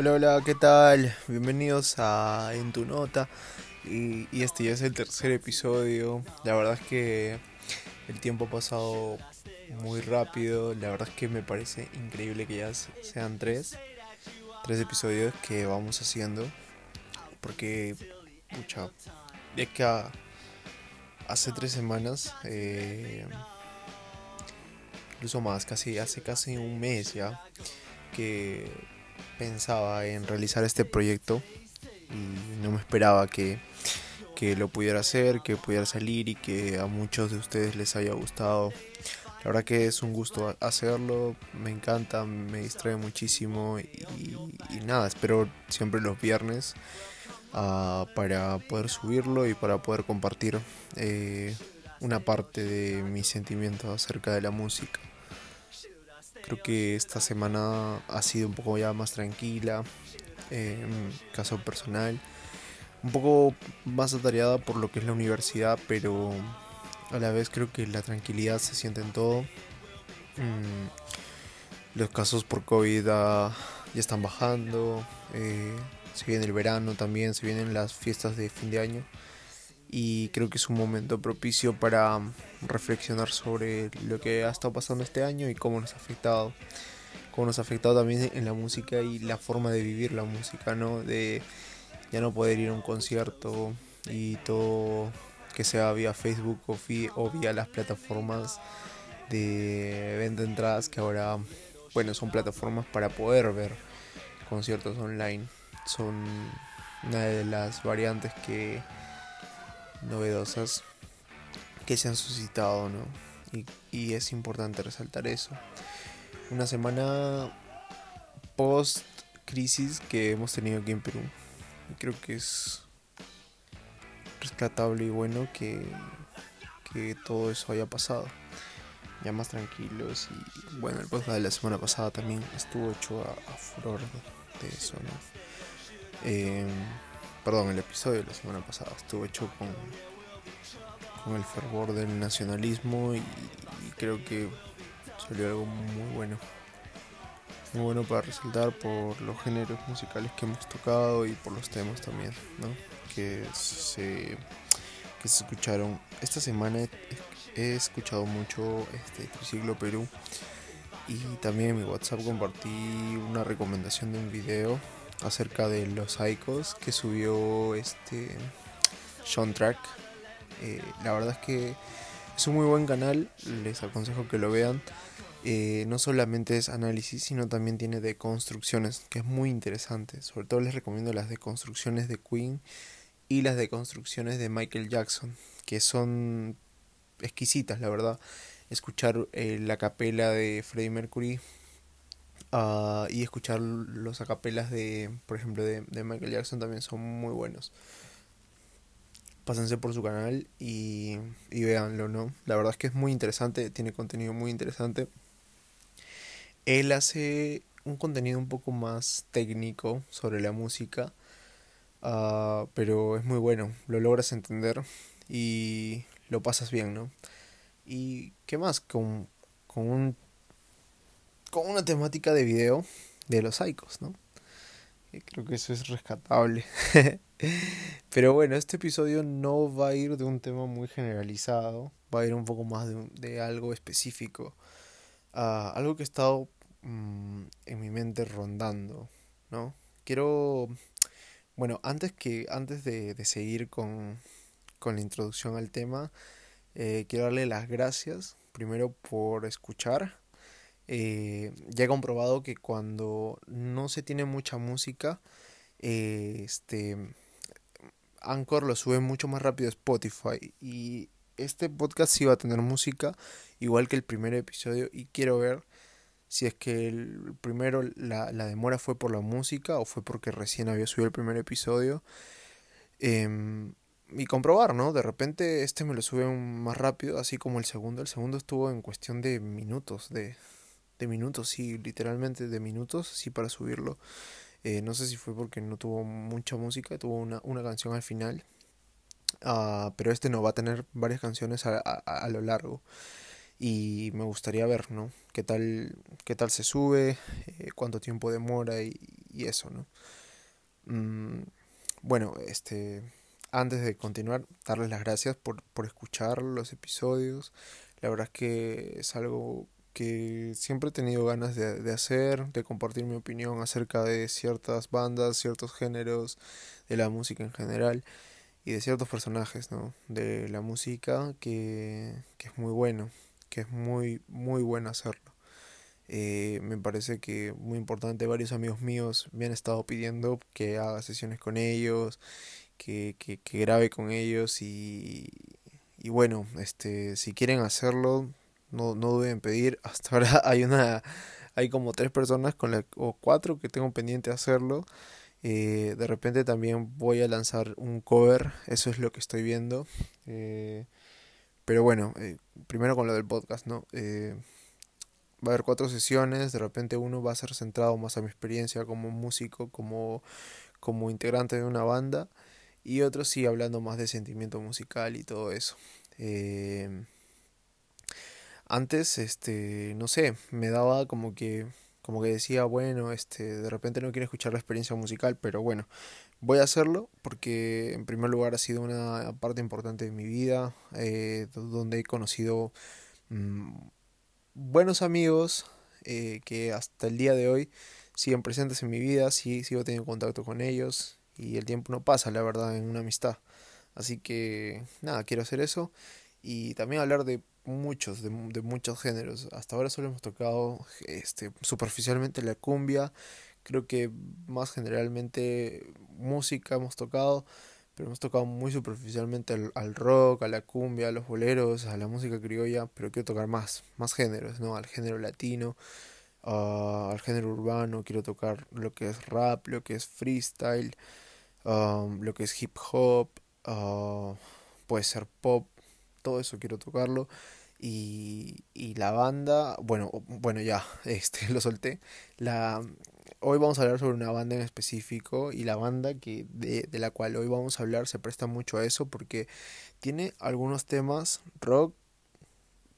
Hola, hola, ¿qué tal? Bienvenidos a En tu Nota. Y, este ya es el tercer episodio. La verdad es que el tiempo ha pasado muy rápido. La verdad es que me parece increíble que ya sean tres. Tres episodios que vamos haciendo. Porque, pucha, es que hace tres semanas, eh, incluso más, casi hace casi un mes ya, que pensaba en realizar este proyecto y no me esperaba que, que lo pudiera hacer, que pudiera salir y que a muchos de ustedes les haya gustado. La verdad que es un gusto hacerlo, me encanta, me distrae muchísimo y, nada, espero siempre los viernes uh, para poder subirlo y para poder compartir eh, una parte de mis sentimientos acerca de la música. Creo que esta semana ha sido un poco ya más tranquila, en caso personal. Un poco más atareada por lo que es la universidad, pero a la vez creo que la tranquilidad se siente en todo. Mm, los casos por COVID ya están bajando. Eh, se viene el verano también, se vienen las fiestas de fin de año y creo que es un momento propicio para reflexionar sobre lo que ha estado pasando este año y cómo nos ha afectado. Cómo nos ha afectado también en la música y la forma de vivir la música, ¿no? De ya no poder ir a un concierto y todo que sea vía Facebook o, o vía las plataformas de venta de entradas que ahora, bueno, son plataformas para poder ver conciertos online. Son una de las variantes que novedosas que se han suscitado, ¿no? Y, es importante resaltar eso. Una semana post crisis que hemos tenido aquí en Perú. Creo que es rescatable y bueno que, que todo eso haya pasado. Ya más tranquilos y bueno, el podcast de la semana pasada también estuvo hecho a, a furor de, eso, ¿no? Eh, perdón, el episodio de la semana pasada estuvo hecho con, con el fervor del nacionalismo y, creo que salió algo muy bueno. Muy bueno para resaltar por los géneros musicales que hemos tocado y por los temas también, ¿no? Que se, que se escucharon. Esta semana he, he escuchado mucho este Triciclo Perú y también en mi WhatsApp compartí una recomendación de un video acerca de los Icos que subió este Sean Track. Eh, la verdad es que es un muy buen canal, les aconsejo que lo vean. Eh, no solamente es análisis, sino también tiene deconstrucciones, que es muy interesante. Sobre todo les recomiendo las deconstrucciones de Queen y las deconstrucciones de Michael Jackson, que son exquisitas, la verdad. Escuchar eh, la capela de Freddie Mercury Uh, y escuchar los acapelas de, por ejemplo, de, de, Michael Jackson también son muy buenos. Pásense por su canal y, y véanlo, ¿no? La verdad es que es muy interesante, tiene contenido muy interesante. Él hace un contenido un poco más técnico sobre la música, uh, pero es muy bueno, lo logras entender y lo pasas bien, ¿no? Y qué más, con, con un con una temática de video de los Icos, ¿no? Creo que eso es rescatable. Pero bueno, este episodio no va a ir de un tema muy generalizado, va a ir un poco más de, de algo específico. Algo que ha estado um, en mi mente rondando, ¿no? Quiero, bueno, antes, que, antes de, de seguir con, con, la introducción al tema, eh, quiero darle las gracias primero por escuchar eh, ya he comprobado que cuando no se tiene mucha música, eh, este Anchor lo sube mucho más rápido a Spotify. Y este podcast sí va a tener música, igual que el primer episodio. Y quiero ver si es que el primero la, la demora fue por la música o fue porque recién había subido el primer episodio. Eh, y comprobar, ¿no? De repente este me lo sube más rápido, así como el segundo. El segundo estuvo en cuestión de minutos, de, de minutos, sí, literalmente de minutos, sí, para subirlo. Eh, no sé si fue porque no tuvo mucha música, tuvo una, una canción al final. Uh, pero este no va a tener varias canciones a, a, a, lo largo. y me gustaría ver, ¿no? ¿Qué tal, qué tal se sube? Eh, ¿Cuánto tiempo demora? Y, eso, ¿no? Mm, bueno, este, antes de continuar, darles las gracias por, por escuchar los episodios. La verdad es que es algo que siempre he tenido ganas de, de, hacer, de compartir mi opinión acerca de ciertas bandas, ciertos géneros, de la música en general y de ciertos personajes, ¿no? De la música que, que es muy bueno que es muy, muy bueno hacerlo. Eh, me parece que muy importante, varios amigos míos me han estado pidiendo que haga sesiones con ellos, que, que, que grabe con ellos y, y bueno, este, si quieren hacerlo, no, no deben pedir. Hasta ahora hay una, hay como tres personas con la, o cuatro que tengo pendiente de hacerlo. Eh, de repente también voy a lanzar un cover, eso es lo que estoy viendo. Eh, pero bueno, eh, primero con lo del podcast, ¿no? Eh, va a haber cuatro sesiones, de repente uno va a ser centrado más a mi experiencia como músico, como, como integrante de una banda, y otro sí hablando más de sentimiento musical y todo eso. Eh, antes, este, no sé, me daba como que, como que decía, bueno, este, de repente no quiero escuchar la experiencia musical, pero bueno, Voy a hacerlo porque en primer lugar ha sido una parte importante de mi vida, eh, donde he conocido mm, buenos amigos eh, que hasta el día de hoy siguen presentes en mi vida, sí, sigo teniendo contacto con ellos y el tiempo no pasa, la verdad, en una amistad. Así que nada, quiero hacer eso y también hablar de muchos, de, muchos géneros. Hasta ahora solo hemos tocado este, superficialmente la cumbia Creo que más generalmente música hemos tocado, pero hemos tocado muy superficialmente al, rock, a la cumbia, a los boleros, a la música criolla, pero quiero tocar más, más géneros, ¿no? Al género latino, al género urbano, quiero tocar lo que es rap, lo que es freestyle, um, lo que es hip hop, uh, puede ser pop, todo eso quiero tocarlo. Y, y la banda, bueno, bueno ya, este lo solté. La, hoy vamos a hablar sobre una banda en específico y la banda que de, de, la cual hoy vamos a hablar se presta mucho a eso porque tiene algunos temas rock,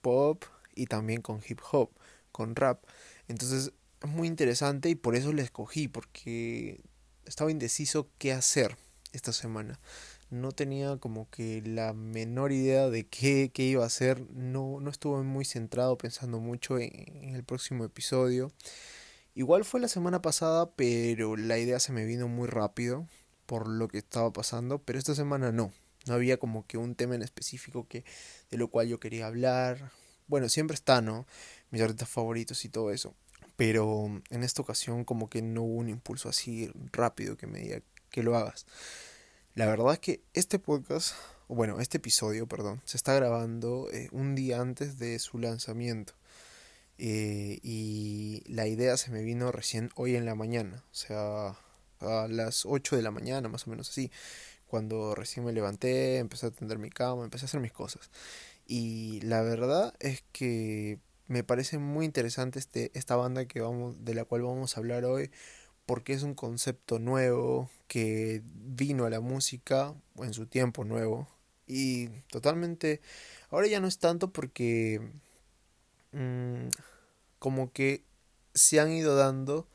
pop y también con hip hop, con rap. Entonces es muy interesante y por eso le escogí porque estaba indeciso qué hacer esta semana. No tenía como que la menor idea de qué, qué iba a hacer. No, no estuve muy centrado pensando mucho en, el próximo episodio. Igual fue la semana pasada, pero la idea se me vino muy rápido por lo que estaba pasando, pero esta semana no. No había como que un tema en específico que de lo cual yo quería hablar. Bueno, siempre está, ¿no? Mis artistas favoritos y todo eso. Pero en esta ocasión como que no hubo un impulso así rápido que me diga que lo hagas. La verdad es que este podcast, bueno, este episodio, perdón, se está grabando eh, un día antes de su lanzamiento. Eh, y la idea se me vino recién hoy en la mañana, o sea, a las 8 de la mañana, más o menos así, cuando recién me levanté, empecé a atender mi cama, empecé a hacer mis cosas. Y la verdad es que me parece muy interesante este, esta banda que vamos, de la cual vamos a hablar hoy, porque es un concepto nuevo que vino a la música en su tiempo nuevo. Y totalmente, ahora ya no es tanto porque Mm, como que se han ido dando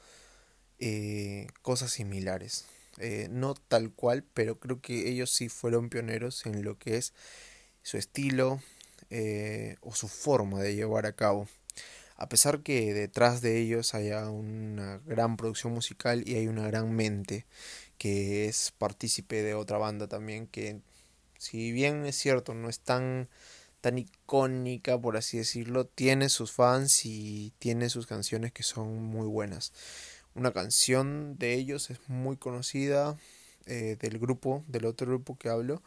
eh, cosas similares. Eh, no tal cual, pero creo que ellos sí fueron pioneros en lo que es su estilo eh, o su forma de llevar a cabo. A pesar que detrás de ellos haya una gran producción musical y hay una gran mente que es partícipe de otra banda también que si bien es cierto no es tan tan icónica, por así decirlo, tiene sus fans y tiene sus canciones que son muy buenas. Una canción de ellos es muy conocida, eh, del grupo, del otro grupo que hablo,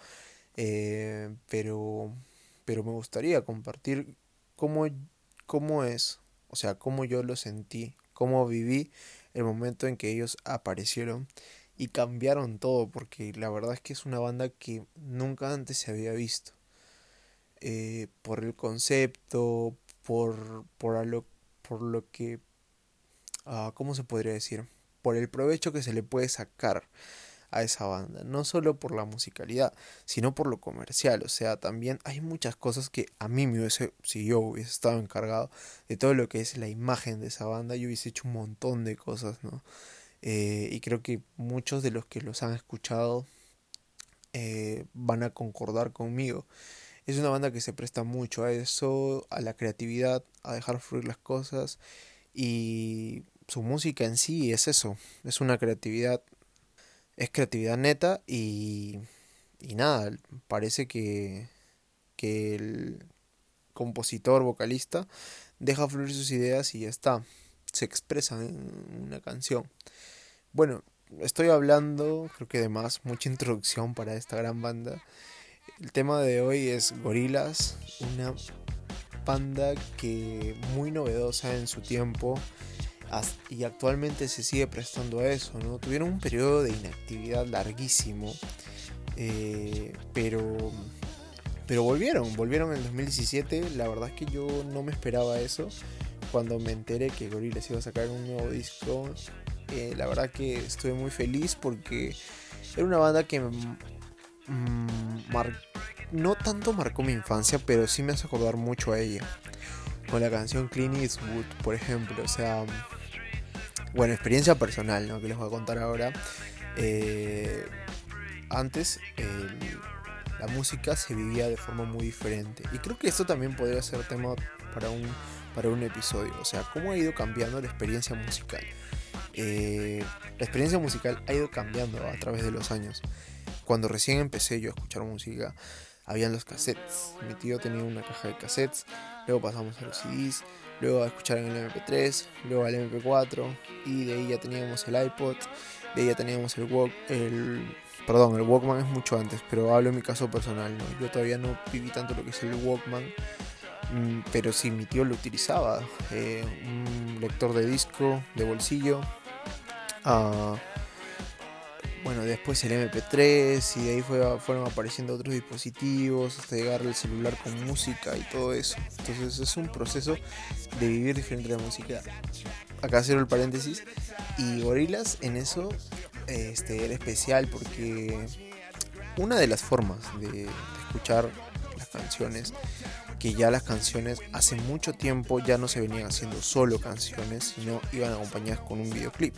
eh, pero, pero me gustaría compartir cómo, cómo es, o sea, cómo yo lo sentí, cómo viví el momento en que ellos aparecieron y cambiaron todo, porque la verdad es que es una banda que nunca antes se había visto. Eh, por el concepto, por, por, lo, por lo que, uh, ¿cómo se podría decir? Por el provecho que se le puede sacar a esa banda. No solo por la musicalidad, sino por lo comercial. O sea, también hay muchas cosas que a mí me hubiese, si yo hubiese estado encargado de todo lo que es la imagen de esa banda, yo hubiese hecho un montón de cosas, ¿no? Eh, y creo que muchos de los que los han escuchado eh, van a concordar conmigo. Es una banda que se presta mucho a eso, a la creatividad, a dejar fluir las cosas y su música en sí es eso, es una creatividad, es creatividad neta y, y nada, parece que, que el compositor, vocalista, deja fluir sus ideas y ya está, se expresa en una canción. Bueno, estoy hablando, creo que de más, mucha introducción para esta gran banda. El tema de hoy es Gorilas, una banda que muy novedosa en su tiempo y actualmente se sigue prestando a eso, ¿no? Tuvieron un periodo de inactividad larguísimo, eh, pero, pero volvieron, volvieron en 2017, la verdad es que yo no me esperaba eso, cuando me enteré que Gorillaz iba a sacar un nuevo disco, eh, la verdad que estuve muy feliz porque era una banda que mm, no tanto marcó mi infancia, pero sí me hace acordar mucho a ella. Con la canción Clean Eastwood, por ejemplo, o sea, bueno, experiencia personal, ¿no? Que les voy a contar ahora. Eh, antes la música se vivía de forma muy diferente. Y creo que esto también podría ser tema para un, para un episodio. O sea, cómo ha ido cambiando la experiencia musical. Eh, la experiencia musical ha ido cambiando a través de los años. Cuando recién empecé yo a escuchar música, habían los cassettes. Mi tío tenía una caja de cassettes. Luego pasamos a los CDs luego a escuchar en el MP3, luego al MP4 y de ahí ya teníamos el iPod, de ahí ya teníamos el Walk, el perdón, el Walkman es mucho antes, pero hablo en mi caso personal, ¿no? Yo todavía no viví tanto lo que es el Walkman, mm, pero sí mi tío lo utilizaba, eh, un lector de disco de bolsillo. Uh, bueno, después el MP3 y de ahí fue, fueron apareciendo otros dispositivos hasta llegar al celular con música y todo eso. Entonces es un proceso de vivir diferente la música. Acá cierro el paréntesis. Y Gorilas en eso este, era especial porque una de las formas de escuchar las canciones que ya las canciones hace mucho tiempo ya no se venían haciendo solo canciones, sino iban acompañadas con un videoclip.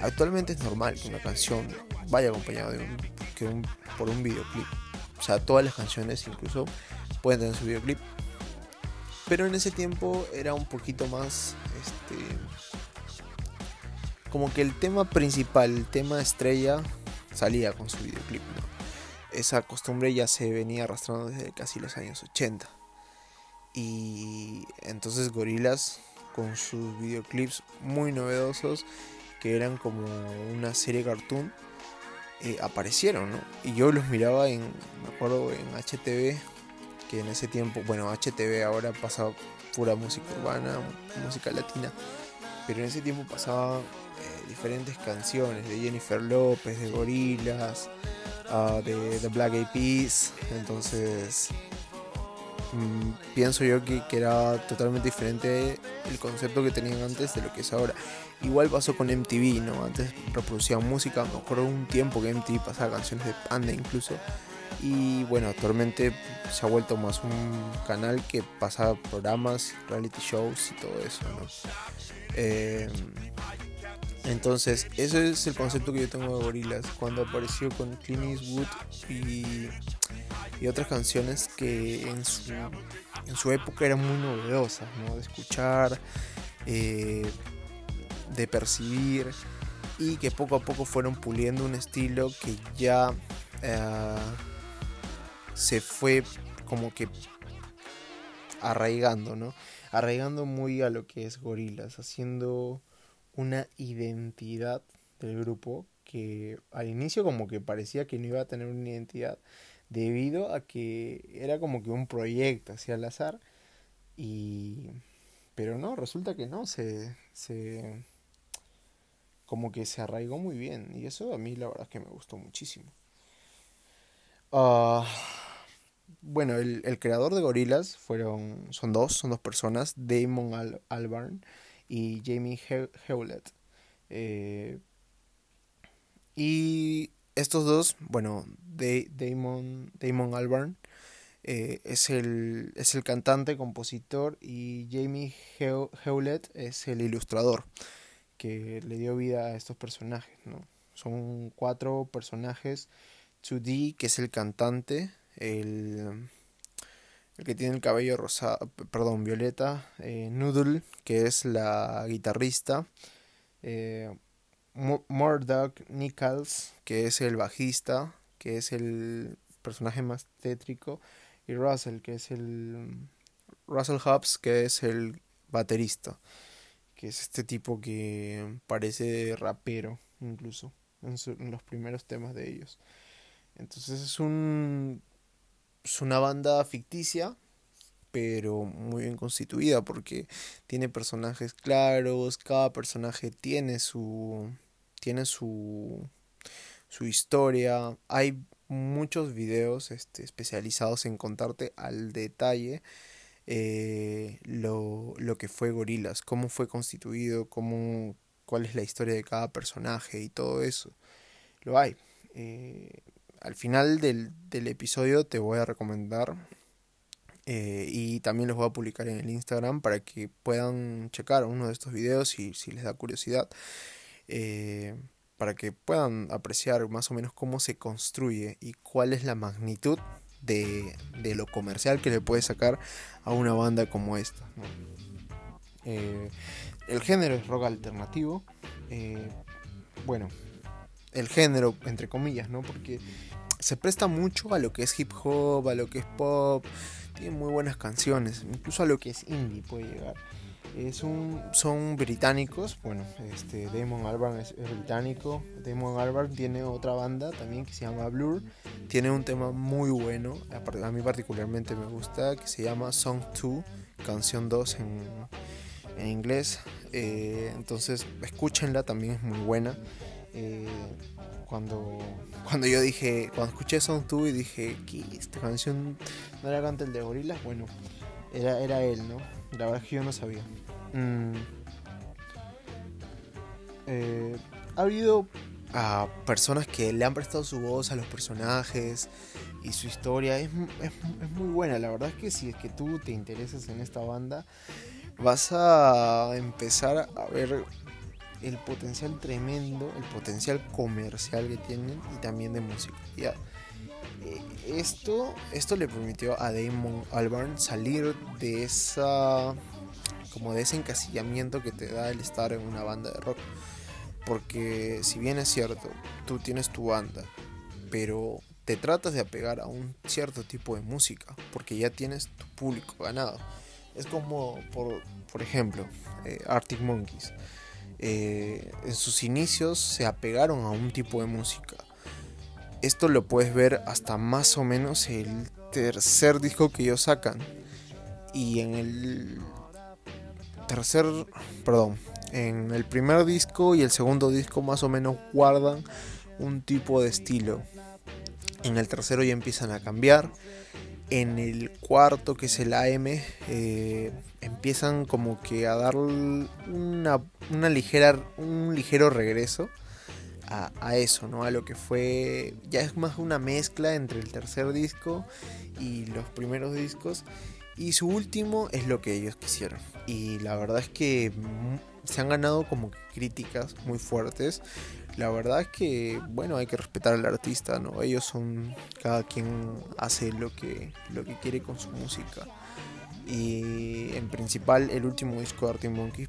Actualmente es normal que una canción vaya acompañada de un, por un videoclip. O sea, todas las canciones incluso pueden tener su videoclip. Pero en ese tiempo era un poquito más este como que el tema principal, el tema estrella salía con su videoclip. Esa costumbre ya se venía arrastrando desde casi los años 80. Y entonces Gorilas con sus videoclips muy novedosos que eran como una serie cartoon eh, aparecieron, ¿no? Y yo los miraba en, me acuerdo, en HTV, que en ese tiempo, bueno, HTV ahora pasaba pura música urbana, música latina, pero en ese tiempo pasaba eh, diferentes canciones de Jennifer López, de Gorilas, ah, de The Black Eyed Peas, entonces Mm, pienso yo que, era totalmente diferente el concepto que tenían antes de lo que es ahora. Igual pasó con MTV, ¿no? Antes reproducían música, me un tiempo que MTV pasaba canciones de Panda incluso. Y bueno, actualmente se ha vuelto más un canal que pasa programas, reality shows y todo eso, ¿no? Eh, entonces, ese es el concepto que yo tengo de Gorillaz. Cuando apareció con Clint Eastwood y, y otras canciones que en su, en su época eran muy novedosas, ¿no? De escuchar, eh, de percibir y que poco a poco fueron puliendo un estilo que ya eh, se fue como que arraigando, ¿no? Arraigando muy a lo que es Gorillaz, haciendo una identidad del grupo que al inicio como que parecía que no iba a tener una identidad debido a que era como que un proyecto hacia al azar y pero no resulta que no se se como que se arraigó muy bien y eso a mí la verdad es que me gustó muchísimo uh, bueno el, el, creador de Gorilas fueron son dos son dos personas Damon Al Albarn y Jamie Hewlett. Eh, y estos dos, bueno, Damon, Damon Albarn eh, es, el, es el cantante, compositor y Jamie Hewlett es el ilustrador que le dio vida a estos personajes, ¿no? Son cuatro personajes. 2D, que es el cantante, el, que tiene el cabello rosado, perdón, violeta, eh, Noodle, que es la guitarrista, eh, Murdoch Nichols, que es el bajista, que es el personaje más tétrico, y Russell, que es el Russell Hobbs, que es el baterista, es este tipo que parece rapero incluso en, los primeros temas de ellos. Entonces es un es una banda ficticia, pero muy bien constituida porque tiene personajes claros, cada personaje tiene su tiene su su historia. Hay muchos videos este, especializados en contarte al detalle eh, lo, lo, que fue Gorilas, cómo fue constituido, cómo, cuál es la historia de cada personaje y todo eso. Lo hay. Eh, al final del, del, episodio te voy a recomendar eh, y también los voy a publicar en el Instagram para que puedan checar uno de estos videos y si les da curiosidad. Para que puedan apreciar más o menos cómo se construye y cuál es la magnitud de, lo comercial que le puede sacar a una banda como esta. El género es rock alternativo. Eh, bueno, el género, entre comillas, ¿no? Porque se presta mucho a lo que es hip hop, a lo que es pop. Tiene muy buenas canciones, incluso a lo que es indie puede llegar. Es un, son británicos, bueno, este Damon Albarn es, británico. Damon Albarn tiene otra banda también que se llama Blur. Tiene un tema muy bueno, a mí particularmente me gusta, que se llama Song 2, canción 2 en, en inglés. Eh, entonces, escúchenla, también es muy buena. Eh, cuando, cuando yo dije, cuando escuché Song 2 y dije, que esta canción no era canta el de Gorilas, bueno, era, era él, ¿no? La verdad es que yo no sabía. Mm. Eh, ha habido a personas que le han prestado su voz a los personajes y su historia es, es, es, muy buena. La verdad es que si es que tú te interesas en esta banda, vas a empezar a ver el potencial tremendo, el potencial comercial que tienen y también de musicalidad. Eh, esto, esto le permitió a Damon Albarn salir de esa como de ese encasillamiento que te da el estar en una banda de rock. Porque si bien es cierto, tú tienes tu banda, pero te tratas de apegar a un cierto tipo de música, porque ya tienes tu público ganado. Es como, por, por ejemplo, eh, Arctic Monkeys. Eh, en sus inicios se apegaron a un tipo de música. Esto lo puedes ver hasta más o menos el tercer disco que ellos sacan. Y en el tercer, perdón, en el primer disco y el segundo disco más o menos guardan un tipo de estilo. En el tercero ya empiezan a cambiar en el cuarto, que es el AM, eh, empiezan como que a dar una, una, ligera, un ligero regreso a, eso, ¿no? A lo que fue, ya es más una mezcla entre el tercer disco y los primeros discos. Y su último es lo que ellos quisieron. Y la verdad es que se han ganado como críticas muy fuertes la verdad es que, bueno, hay que respetar al artista, ¿no? Ellos son, cada quien hace lo que, lo que quiere con su música. Y en principal, el último disco de Arctic Monkeys,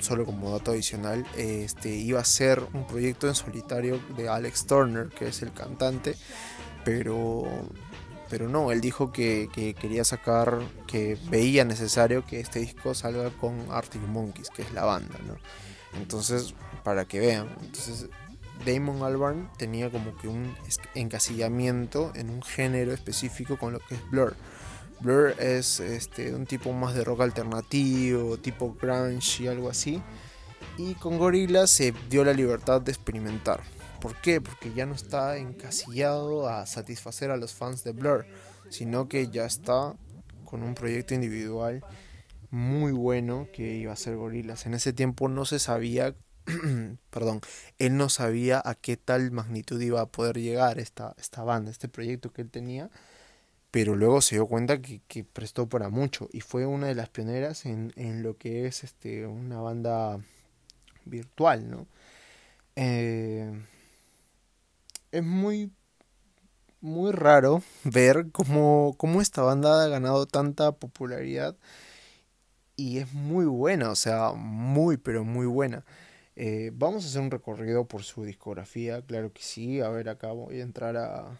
solo como dato adicional, este, iba a ser un proyecto en solitario de Alex Turner, que es el cantante, pero, pero no, él dijo que, que quería sacar, que veía necesario que este disco salga con Arctic Monkeys, que es la banda, ¿no? Entonces, para que vean. Entonces, Damon Albarn tenía como que un encasillamiento en un género específico con lo que es Blur. Blur es este, un tipo más de rock alternativo, tipo grunge y algo así. Y con Gorillaz se dio la libertad de experimentar. ¿Por qué? Porque ya no está encasillado a satisfacer a los fans de Blur, sino que ya está con un proyecto individual muy bueno que iba a ser Gorillaz. En ese tiempo no se sabía perdón, él no sabía a qué tal magnitud iba a poder llegar esta, esta banda, este proyecto que él tenía, pero luego se dio cuenta que, prestó para mucho y fue una de las pioneras en, en lo que es este, una banda virtual, ¿no? Eh, es muy muy raro ver cómo, cómo esta banda ha ganado tanta popularidad y es muy buena, o sea, muy pero muy buena. Eh, vamos a hacer un recorrido por su discografía, claro que sí. A ver, acá voy a entrar a,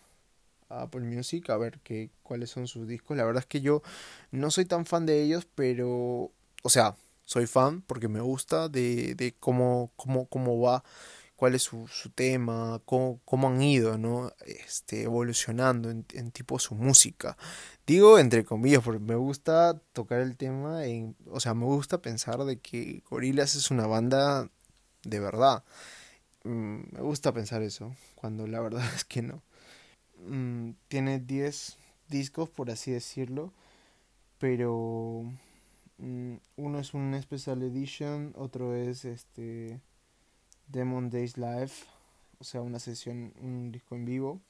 Apple Music a ver qué, cuáles son sus discos. La verdad es que yo no soy tan fan de ellos, pero, o sea, soy fan porque me gusta de, de cómo, cómo, cómo va cuál es su, tema, cómo, cómo, han ido, ¿no? Este, evolucionando en, tipo su música. Digo entre comillas, porque me gusta tocar el tema, o sea, me gusta pensar de que Gorillaz es una banda de verdad. Mm, me gusta pensar eso, cuando la verdad es que no. Mm, tiene 10 discos, por así decirlo, pero mm, uno es un Special Edition, otro es este Demon Days Live, o sea, una sesión, un disco en vivo.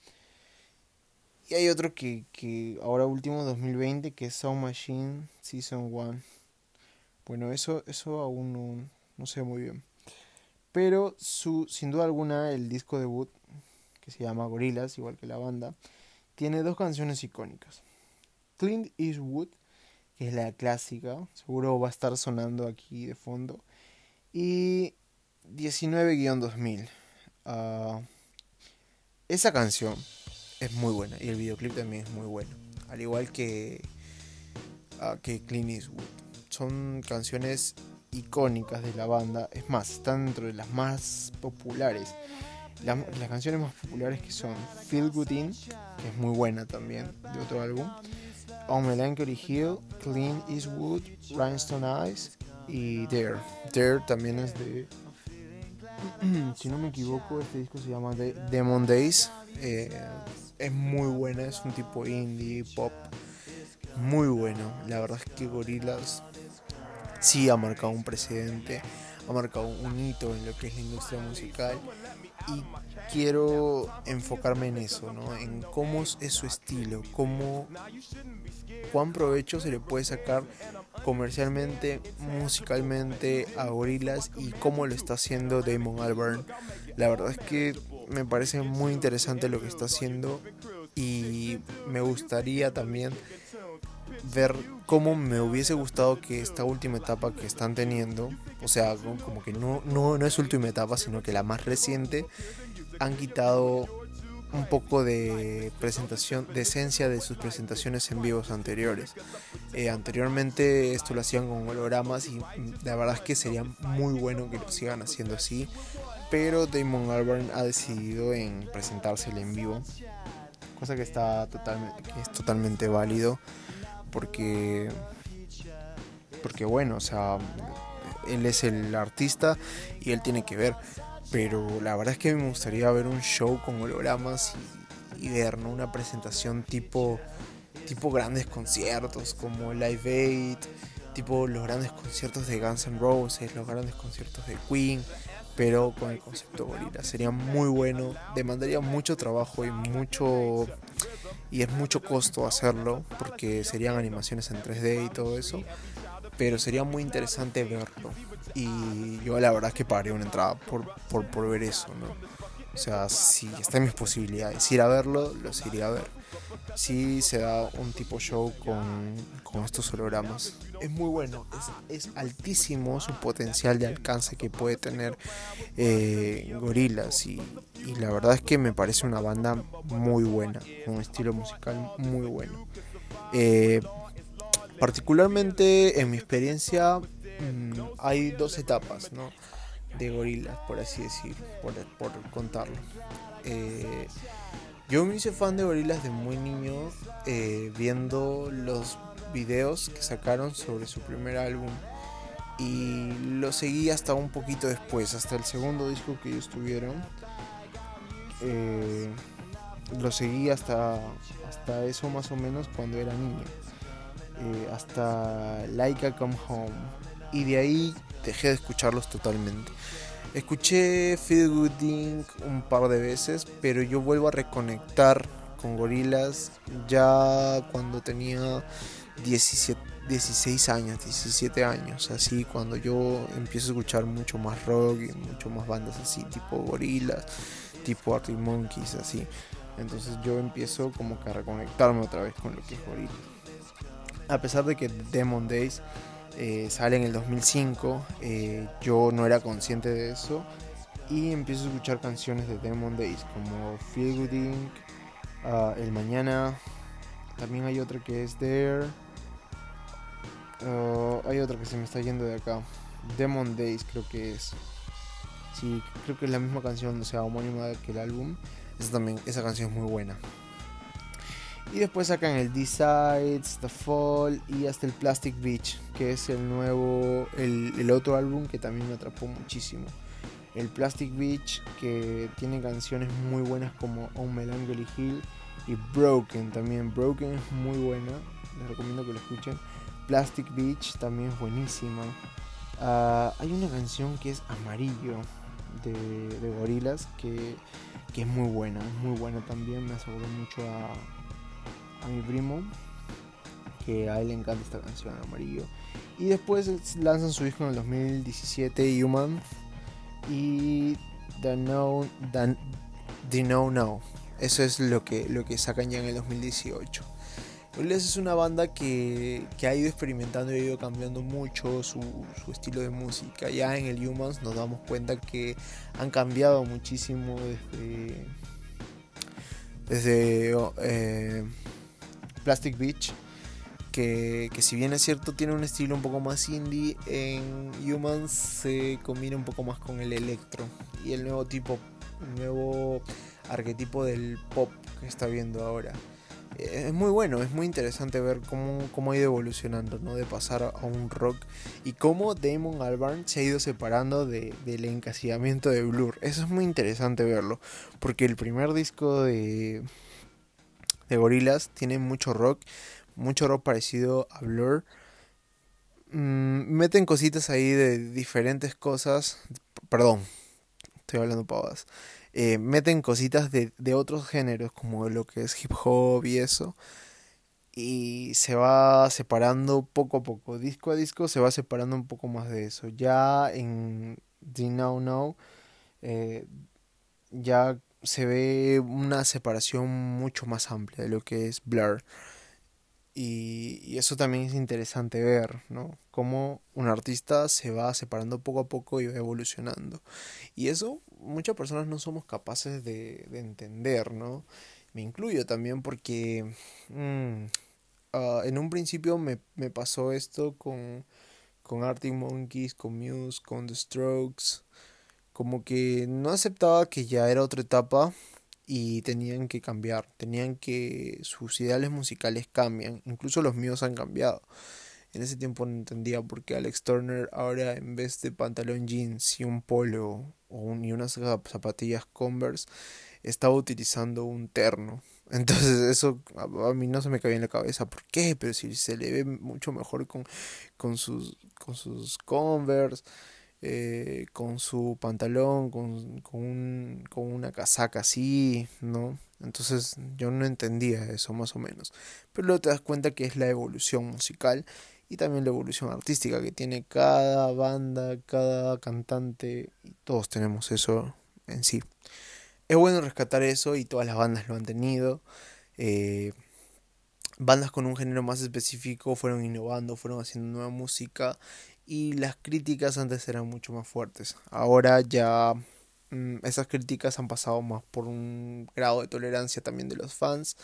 Y hay otro que, que ahora último, 2020, que es Sound Machine Season 1. Bueno, eso, eso aún no, no sé muy bien. Pero su, sin duda alguna el disco debut, que se llama Gorillaz, igual que la banda, tiene dos canciones icónicas. Clint Eastwood, que es la clásica, seguro va a estar sonando aquí de fondo. Y 19-2000. Ah, esa canción es muy buena y el videoclip también es muy bueno. Al igual que, uh, que Clint Eastwood. Son canciones icónicas de la banda. Es más, están dentro de las más populares. La, las canciones más populares que son Feel Good In, que es muy buena también, de otro álbum. On Melancholy Hill, Clint Eastwood, Rhinestone Eyes y Dare. Dare también es de si no me equivoco, este disco se llama Demon Days. Eh, es muy buena, es un tipo indie, pop. Muy bueno. La verdad es que Gorillaz sí ha marcado un precedente, ha marcado un hito en lo que es la industria musical. Y quiero enfocarme en eso, ¿no? En cómo es su estilo, cómo cuán provecho se le puede sacar comercialmente, musicalmente a Gorillaz y cómo lo está haciendo Damon Albarn. La verdad es que me parece muy interesante lo que está haciendo y me gustaría también ver cómo me hubiese gustado que esta última etapa que están teniendo, o sea, como que no, no, no es última etapa, sino que la más reciente, han quitado un poco de presentación, de esencia de sus presentaciones en vivos anteriores. Eh, anteriormente esto lo hacían con hologramas y la verdad es que sería muy bueno que lo sigan haciendo así, pero Damon Albarn ha decidido en presentárselo en vivo, cosa que está totalmente, es totalmente válido, porque, porque bueno, o sea, él es el artista y él tiene que ver pero la verdad es que me gustaría ver un show con hologramas y, ver ¿no? una presentación tipo, tipo grandes conciertos como Live Aid, tipo los grandes conciertos de Guns N' Roses, los grandes conciertos de Queen, pero con el concepto gorila. Sería muy bueno, demandaría mucho trabajo y mucho y es mucho costo hacerlo porque serían animaciones en 3D y todo eso, pero sería muy interesante verlo. Y yo la verdad es que pagaré una entrada por, por, por ver eso, ¿no? O sea, si está en mis posibilidades ir a verlo, los iría a ver. Si se da un tipo show con, con estos hologramas. Es muy bueno, es, es, altísimo su potencial de alcance que puede tener eh, Gorilas. Y, y, la verdad es que me parece una banda muy buena, un estilo musical muy bueno. Eh, particularmente en mi experiencia Mm, hay dos etapas, ¿no? De gorilas, por así decir, por, por contarlo. Eh, yo me hice fan de gorilas de muy niño, eh, viendo los videos que sacaron sobre su primer álbum. Y lo seguí hasta un poquito después, hasta el segundo disco que ellos tuvieron. Eh, lo seguí hasta, hasta eso más o menos cuando era niño. hasta Like I Come Home y de ahí dejé de escucharlos totalmente. Escuché Feel Good Inc. un par de veces, pero yo vuelvo a reconectar con Gorilas ya cuando tenía 17, 16 años, 17 años, así cuando yo empiezo a escuchar mucho más rock y mucho más bandas así, tipo Gorilas, tipo Arctic Monkeys, así. Entonces yo empiezo como que a reconectarme otra vez con lo que es Gorillaz. A pesar de que Demon Days eh, sale en el 2005, eh, yo no era consciente de eso y empiezo a escuchar canciones de Demon Days como Feel Good Inc., ah, El Mañana, también hay otra que es There, ah, hay otra que se me está yendo de acá, Demon Days creo que es. Sí, creo que es la misma canción, o sea, homónima que el álbum. Esa, también, esa canción es muy buena. Y después sacan el Decides, The Fall y hasta el Plastic Beach, que es el nuevo, el, otro álbum que también me atrapó muchísimo. El Plastic Beach, que tiene canciones muy buenas como On Melancholy Hill y Broken también. Broken es muy buena, les recomiendo que lo escuchen. Plastic Beach también es buenísima. Ah, hay una canción que es Amarillo de, de Gorilas que que es muy buena, muy buena también, me aseguró mucho a, a mi primo, que a él le encanta esta canción, Amarillo. Y después lanzan su disco en el 2017, Human, y The No, The, No No. Eso es lo que, lo que sacan ya en el 2018. Gorillaz es una banda que, ha ido experimentando y ha ido cambiando mucho su, estilo de música. Ya en el Humans nos damos cuenta que han cambiado muchísimo desde, desde eh, Plastic Beach. Que, que, si bien es cierto tiene un estilo un poco más indie, en Humans se combina un poco más con el electro y el nuevo tipo, el nuevo arquetipo del pop que está viendo ahora es muy bueno, es muy interesante ver cómo, ha ido evolucionando, ¿no? De pasar a un rock y cómo Damon Albarn se ha ido separando de, del encasillamiento de Blur. Eso es muy interesante verlo, porque el primer disco de, de Gorillaz tiene mucho rock, mucho rock parecido a Blur. Mm, meten cositas ahí de diferentes cosas, perdón, estoy hablando pavadas. Eh, meten cositas de, de, otros géneros como lo que es hip hop y eso y se va separando poco a poco disco a disco se va separando un poco más de eso ya en The Now Now eh, ya se ve una separación mucho más amplia de lo que es Blur y, eso también es interesante ver, ¿no? Cómo un artista se va separando poco a poco y va evolucionando. Y eso muchas personas no somos capaces de, entender, ¿no? Me incluyo también porque mm, ah, en un principio me, pasó esto con, con Monkeys, con Muse, con The Strokes. Como que no aceptaba que ya era otra etapa y tenían que cambiar, tenían que sus ideales musicales cambian, incluso los míos han cambiado. En ese tiempo no entendía por qué Alex Turner ahora en vez de pantalón jeans y un polo o y unas zapatillas Converse estaba utilizando un terno. Entonces eso a, mí no se me cabía en la cabeza. ¿Por qué? Pero si se le ve mucho mejor con, con, sus, con sus Converse eh, con su pantalón, con, con, con una casaca así, ¿no? Entonces yo no entendía eso más o menos. Pero luego te das cuenta que es la evolución musical y también la evolución artística que tiene cada banda, cada cantante, y todos tenemos eso en sí. Es bueno rescatar eso y todas las bandas lo han tenido. Eh, bandas con un género más específico fueron innovando, fueron haciendo nueva música y las críticas antes eran mucho más fuertes. Ahora ya mm, esas críticas han pasado más por un grado de tolerancia también de los fans,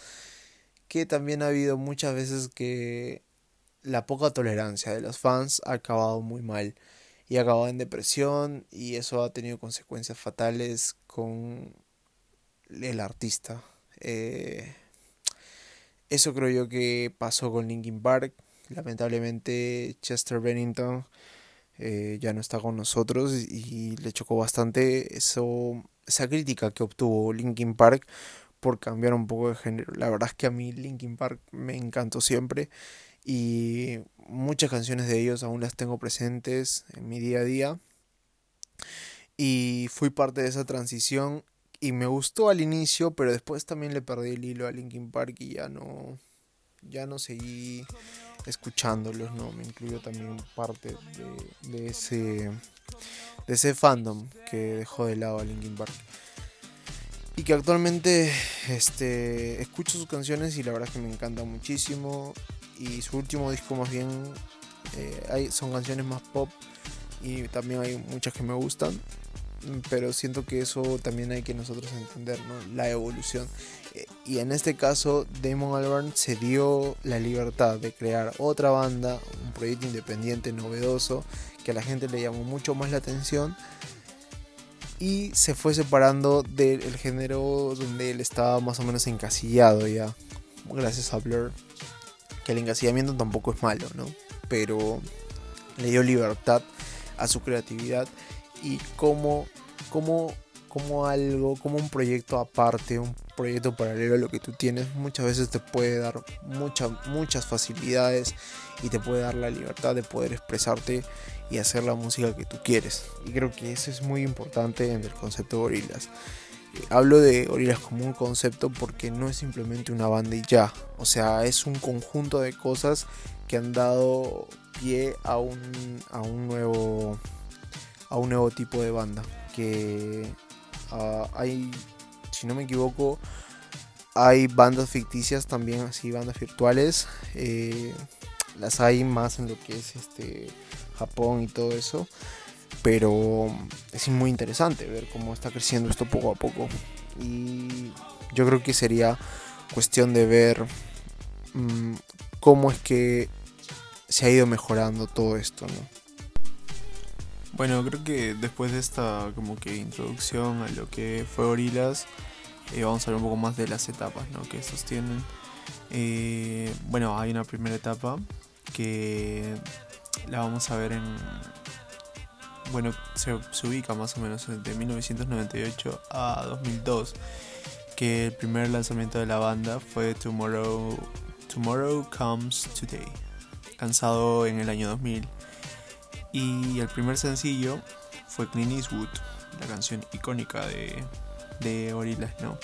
que también ha habido muchas veces que la poca tolerancia de los fans ha acabado muy mal y ha acabado en depresión y eso ha tenido consecuencias fatales con el artista. Eh, eso creo yo que pasó con Linkin Park Lamentablemente Chester Bennington eh, ya no está con nosotros y le chocó bastante eso, esa crítica que obtuvo Linkin Park por cambiar un poco de género. La verdad es que a mí Linkin Park me encantó siempre y muchas canciones de ellos aún las tengo presentes en mi día a día. y fui parte de esa transición y me gustó al inicio, pero después también le perdí el hilo a Linkin Park y ya no ya no seguí escuchándolos, no, me incluyo también parte de, ese de ese fandom que dejó de lado a Linkin Park. Y que actualmente este escucho sus canciones y la verdad es que me encanta muchísimo. Y su último disco más bien eh, hay, son canciones más pop y también hay muchas que me gustan pero siento que eso también hay que nosotros entender, ¿no? La evolución. Eh, y en este caso, Damon Albarn se dio la libertad de crear otra banda, un proyecto independiente, novedoso, que a la gente le llamó mucho más la atención. Y se fue separando del género donde él estaba más o menos encasillado ya. Gracias a Blur. Que el encasillamiento tampoco es malo, ¿no? Pero le dio libertad a su creatividad y como, como, como algo, como un proyecto aparte, un proyecto paralelo a lo que tú tienes, muchas veces te puede dar muchas muchas facilidades y te puede dar la libertad de poder expresarte y hacer la música que tú quieres. Y creo que eso es muy importante en el concepto de gorilas. Eh, hablo de gorilas como un concepto porque no es simplemente una banda y ya. O sea, es un conjunto de cosas que han dado pie a un, a un nuevo a un nuevo tipo de banda. Que ah, hay, si no me equivoco, hay bandas ficticias también, así bandas virtuales. Eh, las hay más en lo que es este Japón y todo eso. Pero es muy interesante ver cómo está creciendo esto poco a poco. Y yo creo que sería cuestión de ver mm, cómo es que se ha ido mejorando todo esto, ¿no? Bueno, creo que después de esta como que introducción a lo que fue Gorilas, eh, vamos a hablar un poco más de las etapas ¿no? que sostienen. Eh, bueno, hay una primera etapa que la vamos a ver en... Bueno, se, se ubica más o menos de 1998 a 2002, que el primer lanzamiento de la banda fue Tomorrow, Tomorrow Comes Today, lanzado en el año 2000 y el primer sencillo fue Clint Eastwood, la canción icónica de, de Gorillaz, ¿no?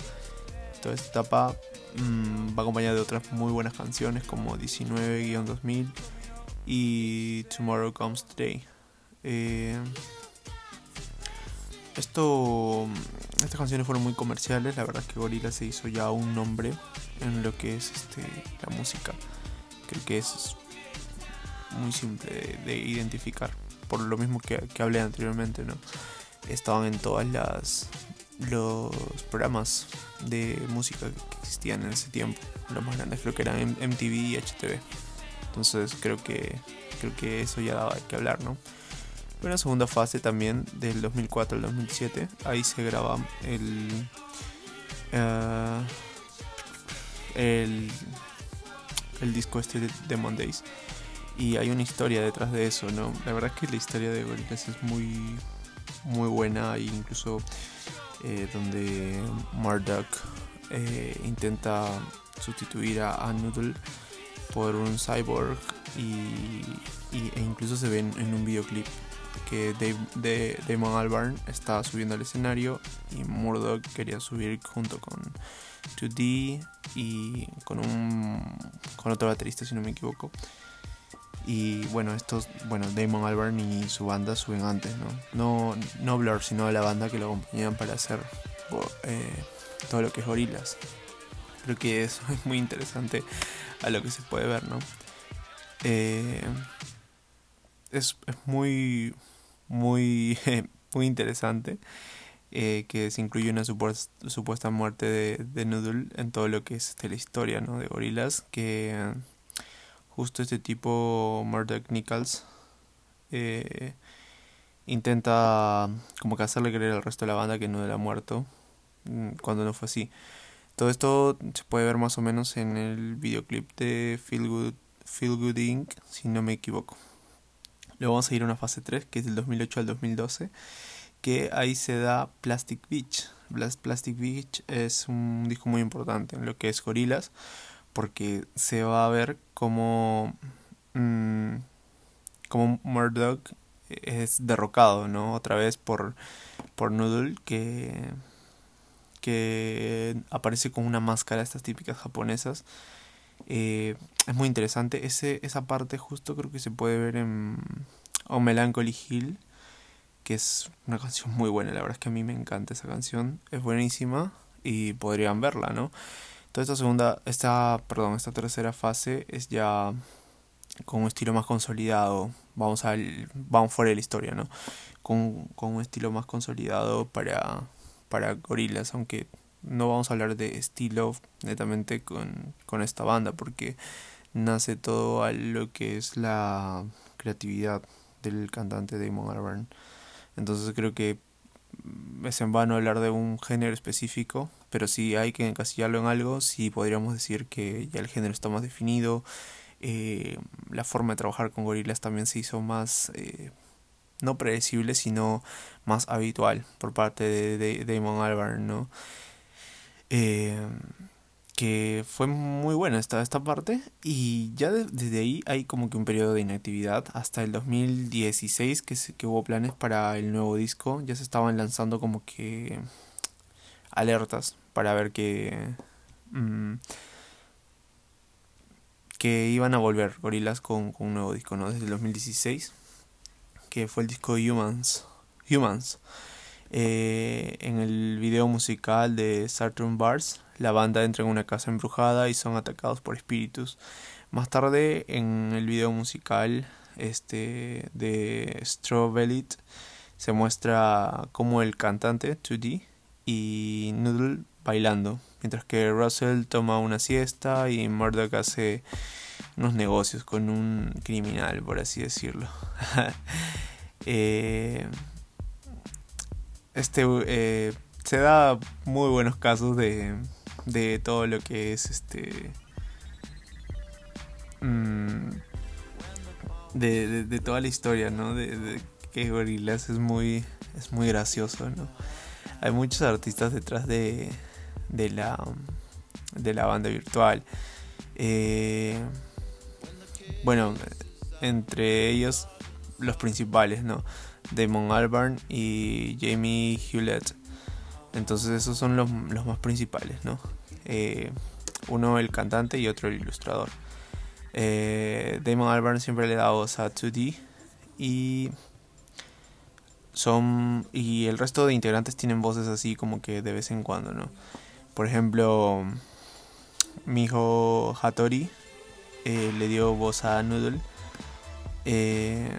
Toda esta etapa mm, va acompañada de otras muy buenas canciones como 19-2000 y Tomorrow Comes Today. Eh, esto, estas canciones fueron muy comerciales, la verdad es que Gorillaz se hizo ya un nombre en lo que es este, la música. Creo que es muy simple de, identificar. Por lo mismo que, hablé anteriormente, ¿no? Estaban en todas las los programas de música que existían en ese tiempo. Los más grandes creo que eran MTV y HTV. Entonces creo que creo que eso ya daba que hablar, ¿no? Una segunda fase también del 2004 al 2007. Ahí se graba el uh, el el disco este de, de Mondays y hay una historia detrás de eso, ¿no? La verdad es que la historia de Gorillaz es muy, muy buena, e incluso eh, donde Murdoch eh, intenta sustituir a, Noodle por un cyborg y, e incluso se ve en, un videoclip que Dave, de, Damon Albarn está subiendo al escenario y Murdoch quería subir junto con 2D y con un con otro baterista si no me equivoco y bueno, estos, bueno, Damon Albarn y su banda suben antes, ¿no? No, no Blur, sino la banda que lo acompañaban para hacer eh, todo lo que es gorilas. Creo que eso es muy interesante a lo que se puede ver, ¿no? Eh, es, muy, muy, muy interesante eh, que se incluye una supuesta, muerte de, de, Noodle en todo lo que es este, la historia, ¿no? De gorilas, que justo este tipo, Murdoch Nichols, eh, intenta como que hacerle creer al resto de la banda que no era muerto, mm, cuando no fue así. Todo esto se puede ver más o menos en el videoclip de Feel Good, Feel Good Inc., si no me equivoco. Luego vamos a ir a una fase 3, que es del 2008 al 2012, que ahí se da Plastic Beach. Plastic Beach es un disco muy importante en lo que es gorilas porque se va a ver como, mm, como Murdoch es derrocado, ¿no? Otra vez por por Noodle que, que aparece con una máscara, estas típicas japonesas. Eh, es muy interesante. Ese, esa parte justo creo que se puede ver en O Melancholy Hill, que es una canción muy buena. La verdad es que a mí me encanta esa canción. Es buenísima y podrían verla, ¿no? Toda esta segunda, esta, perdón, esta tercera fase es ya con un estilo más consolidado. Vamos al, vamos fuera de la historia, ¿no? Con, con un estilo más consolidado para, para gorilas, aunque no vamos a hablar de estilo netamente con, con esta banda, porque nace todo a lo que es la creatividad del cantante Damon Albarn. Entonces creo que es en vano hablar de un género específico, pero si hay que encasillarlo en algo, sí podríamos decir que ya el género está más definido, eh, la forma de trabajar con gorilas también se hizo más, eh, no predecible, sino más habitual por parte de, Damon Albarn, ¿no? Eh, que fue muy buena esta, esta parte y ya desde ahí hay como que un periodo de inactividad hasta el 2016 que, que hubo planes para el nuevo disco, ya se estaban lanzando como que alertas para ver que mm, que iban a volver Gorilas con, un nuevo disco, ¿no? Desde el 2016, que fue el disco Humans. Humans. Eh, en el video musical de Saturn Bars, la banda entra en una casa embrujada y son atacados por espíritus. Más tarde, en el video musical este, de Strawberry, se muestra como el cantante 2D y Noodle bailando, mientras que Russell toma una siesta y Murdoch hace unos negocios con un criminal, por así decirlo. Eh, este eh, se da muy buenos casos de, de todo lo que es este mm, de, de, toda la historia, ¿no? De, de que Gorillaz es muy es muy gracioso, ¿no? Hay muchos artistas detrás de, de la, de la banda virtual. Eh, bueno, entre ellos los principales, ¿no? Damon Albarn y Jamie Hewlett. Entonces esos son los, más principales, ¿no? Eh, uno el cantante y otro el ilustrador. Eh, Damon Albarn siempre le da voz a 2D y son y el resto de integrantes tienen voces así como que de vez en cuando, ¿no? Por ejemplo, mi hijo Hattori eh, le dio voz a Noodle. Eh,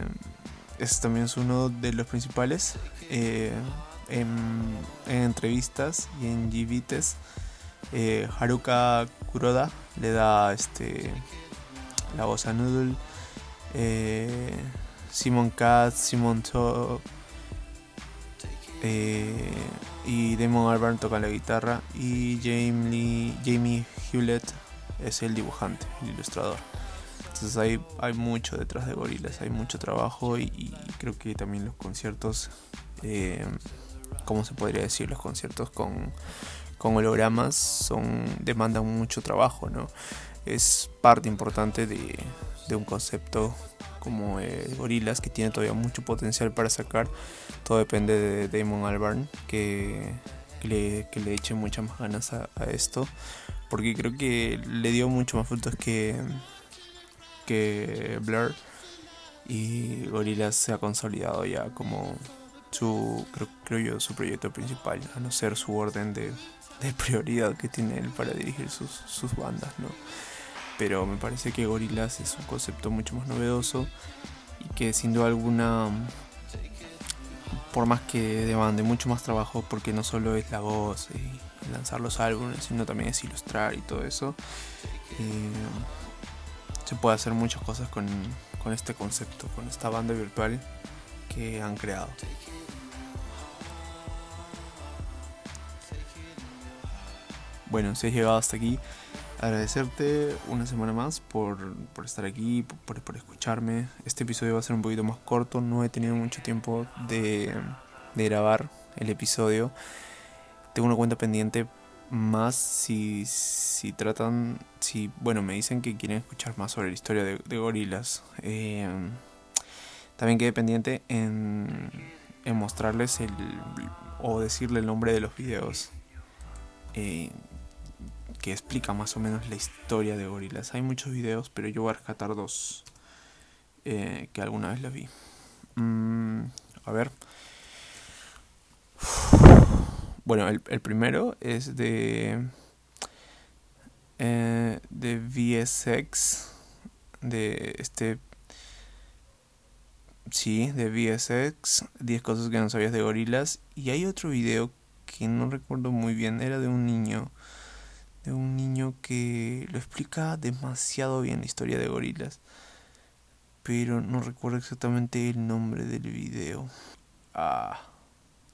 este también es uno de los principales. Eh, en, entrevistas y en GVTs, eh, Haruka Kuroda le da este la voz a Noodle. Simon Katz, Simon To y Damon Albarn toca la guitarra y Jamie, Jamie Hewlett es el dibujante, el ilustrador. Entonces hay, hay mucho detrás de Gorillaz, hay mucho trabajo y, creo que también los conciertos, eh, ¿cómo se podría decir? Los conciertos con, con hologramas son demandan mucho trabajo, ¿no? Es parte importante de, de un concepto como eh, Gorillaz que tiene todavía mucho potencial para sacar. Todo depende de Damon Albarn que, le, que le eche muchas más ganas a, esto. Porque creo que le dio mucho más frutos que, que Blur. Y Gorillaz se ha consolidado ya como su, creo, yo, su proyecto principal, a no ser su orden de, de prioridad que tiene él para dirigir sus, sus bandas, ¿no? Pero me parece que Gorillaz es un concepto mucho más novedoso y que sin duda alguna, por más que demande mucho más trabajo, porque no solo es la voz y lanzar los álbumes, sino también es ilustrar y todo eso, eh, se puede hacer muchas cosas con, con este concepto, con esta banda virtual que han creado. Bueno, si has llegado hasta aquí, agradecerte una semana más por, estar aquí, por, escucharme. Este episodio va a ser un poquito más corto, no he tenido mucho tiempo de, grabar el episodio. Tengo una cuenta pendiente más si, si tratan, si, bueno, me dicen que quieren escuchar más sobre la historia de, gorilas. Eh, también quedé pendiente en, en mostrarles el o decirle el nombre de los videos eh, que explica más o menos la historia de gorilas. Hay muchos videos, pero yo voy a rescatar dos eh, que alguna vez los vi. Mm, a ver. Bueno, el, primero es de. Eh, de VSX. De este. Sí, de VSX. 10 cosas que no sabías de gorilas. Y hay otro video que no recuerdo muy bien. Era de un niño. De un niño que lo explica demasiado bien la historia de gorilas. Pero no recuerdo exactamente el nombre del video. Ah.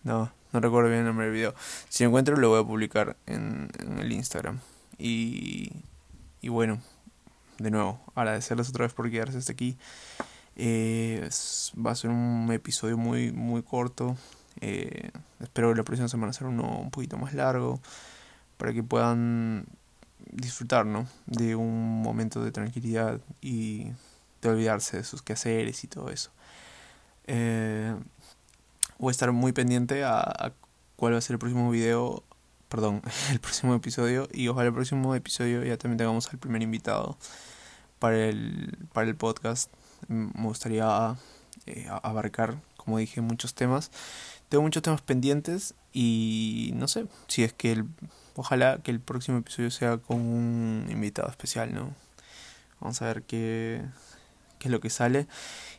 No, no recuerdo bien el nombre del video. Si lo encuentro lo voy a publicar en, el Instagram. Y, y bueno, de nuevo, agradecerles otra vez por quedarse hasta aquí. Eh, va a ser un episodio muy, muy corto. Eh, espero que la próxima semana sea uno un poquito más largo. Para que puedan disfrutar ¿no? de un momento de tranquilidad y de olvidarse de sus quehaceres y todo eso. Eh, voy a estar muy pendiente a, cuál va a ser el próximo video, perdón, el próximo episodio y ojalá el próximo episodio ya también tengamos al primer invitado para el, para el podcast. Me gustaría eh, abarcar, como dije, muchos temas. Tengo muchos temas pendientes y no sé si es que el, ojalá que el próximo episodio sea con un invitado especial, ¿no? Vamos a ver qué, qué es lo que sale.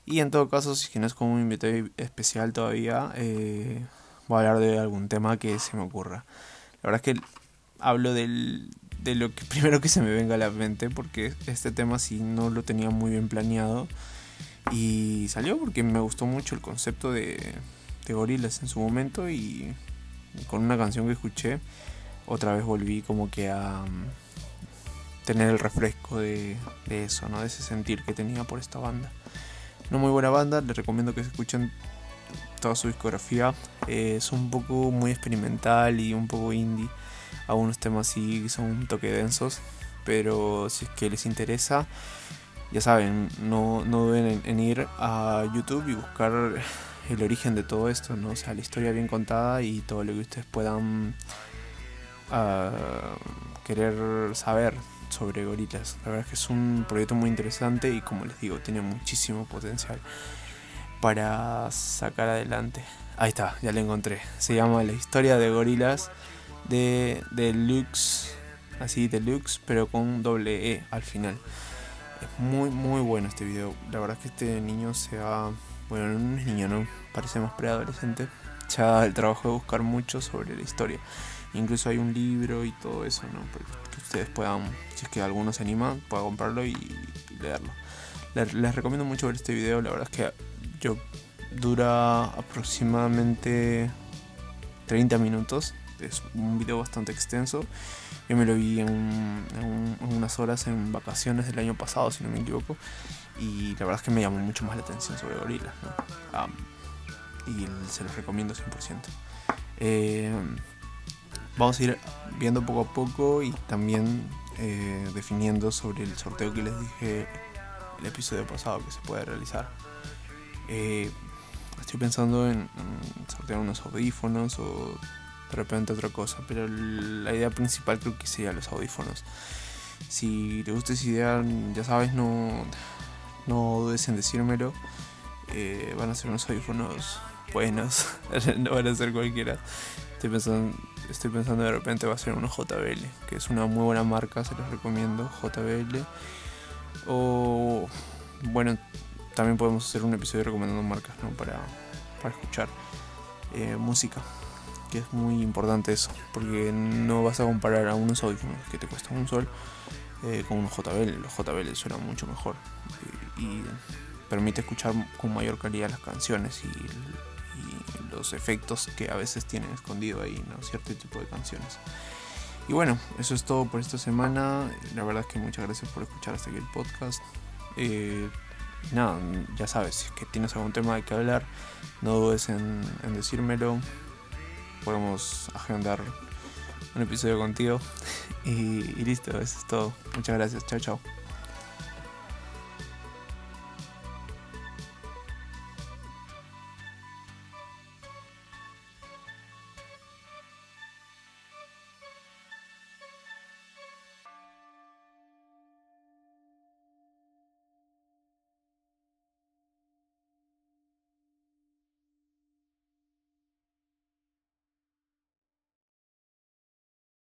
Y en todo caso, si no es como un invitado especial todavía, eh, voy a hablar de algún tema que se me ocurra. La verdad es que hablo del, de lo que primero que se me venga a la mente, porque este tema sí no lo tenía muy bien planeado. Y salió porque me gustó mucho el concepto de, de gorilas en su momento y con una canción que escuché, otra vez volví como que a tener el refresco de, eso, ¿no? De ese sentir que tenía por esta banda. No muy buena banda, les recomiendo que se escuchen toda su discografía. es un poco muy experimental y un poco indie. Algunos temas sí son un toque densos, pero si es que les interesa, ya saben, no, no deben en, ir a YouTube y buscar el origen de todo esto, ¿no? O sea, la historia bien contada y todo lo que ustedes puedan querer saber sobre gorilas. La verdad es que es un proyecto muy interesante y como les digo, tiene muchísimo potencial para sacar adelante. Ahí está, ya lo encontré. Se llama La historia de gorilas de Deluxe, así Deluxe, pero con doble E al final. Es muy, muy bueno este video. La verdad es que este niño se ha. Bueno, no es niño, no, parece más preadolescente. Se ha el trabajo de buscar mucho sobre la historia. Incluso hay un libro y todo eso, ¿no? Para que ustedes puedan, si es que alguno se anima, pueda comprarlo y, leerlo. Les, recomiendo mucho ver este video, la verdad es que yo dura aproximadamente 30 minutos. Es un video bastante extenso. Yo me lo vi en, unas horas en vacaciones del año pasado, si no me equivoco. Y la verdad es que me llamó mucho más la atención sobre gorilas. ¿no? y se los recomiendo 100%. Eh, vamos a ir viendo poco a poco y también eh, definiendo sobre el sorteo que les dije el episodio pasado que se puede realizar. Eh, estoy pensando en, sortear unos audífonos o de repente otra cosa, pero la idea principal creo que sería los audífonos. Si te gusta esa idea, ya sabes, no, no dudes en decírmelo. Eh, van a ser unos audífonos buenos, no van a ser cualquiera. Estoy pensando, estoy pensando de repente va a ser unos JBL, que es una muy buena marca, se los recomiendo, JBL. O bueno, también podemos hacer un episodio recomendando marcas ¿no? para, para escuchar eh, música, que es muy importante eso, porque no vas a comparar a unos audífonos que te cuestan un sol eh, con unos JBL, los JBL suenan mucho mejor y, y permite escuchar con mayor calidad las canciones y los efectos que a veces tienen escondido ahí, ¿no? Cierto tipo de canciones. Y bueno, eso es todo por esta semana. La verdad es que muchas gracias por escuchar hasta aquí el podcast. Eh, nada, ya sabes, si que tienes algún tema de que hablar, no dudes en, decírmelo. Podemos agendar un episodio contigo. Y listo, eso es todo. Muchas gracias. Chao, chao.